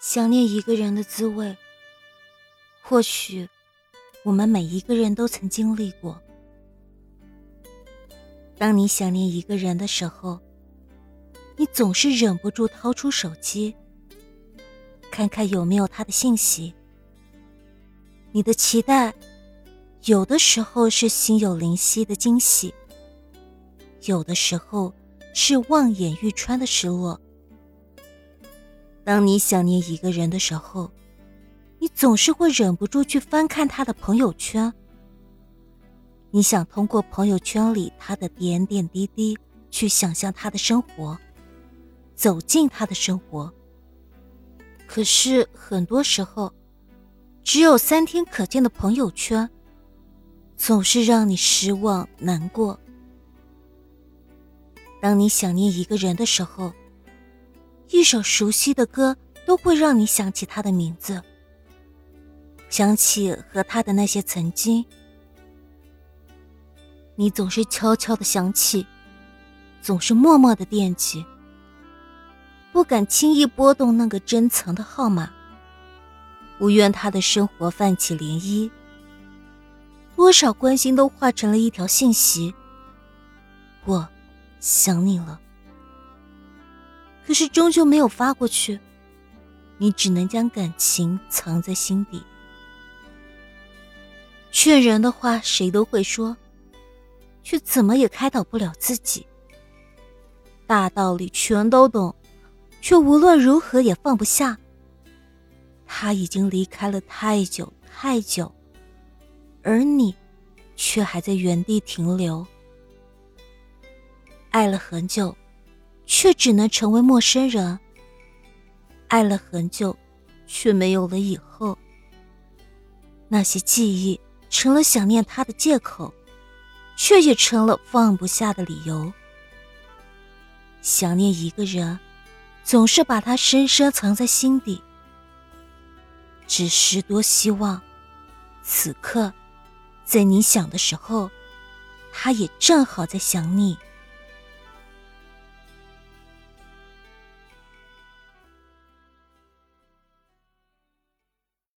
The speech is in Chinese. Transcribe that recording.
想念一个人的滋味，或许我们每一个人都曾经历过。当你想念一个人的时候，你总是忍不住掏出手机，看看有没有他的信息。你的期待，有的时候是心有灵犀的惊喜，有的时候是望眼欲穿的失落。当你想念一个人的时候，你总是会忍不住去翻看他的朋友圈。你想通过朋友圈里他的点点滴滴，去想象他的生活，走进他的生活。可是很多时候，只有三天可见的朋友圈，总是让你失望难过。当你想念一个人的时候，一首熟悉的歌都会让你想起他的名字，想起和他的那些曾经。你总是悄悄的想起，总是默默的惦记，不敢轻易拨动那个珍藏的号码，不愿他的生活泛起涟漪。多少关心都化成了一条信息：我想你了。可是终究没有发过去，你只能将感情藏在心底。劝人的话谁都会说，却怎么也开导不了自己。大道理全都懂，却无论如何也放不下。他已经离开了太久太久，而你却还在原地停留。爱了很久。却只能成为陌生人。爱了很久，却没有了以后。那些记忆成了想念他的借口，却也成了放不下的理由。想念一个人，总是把他深深藏在心底。只是多希望，此刻，在你想的时候，他也正好在想你。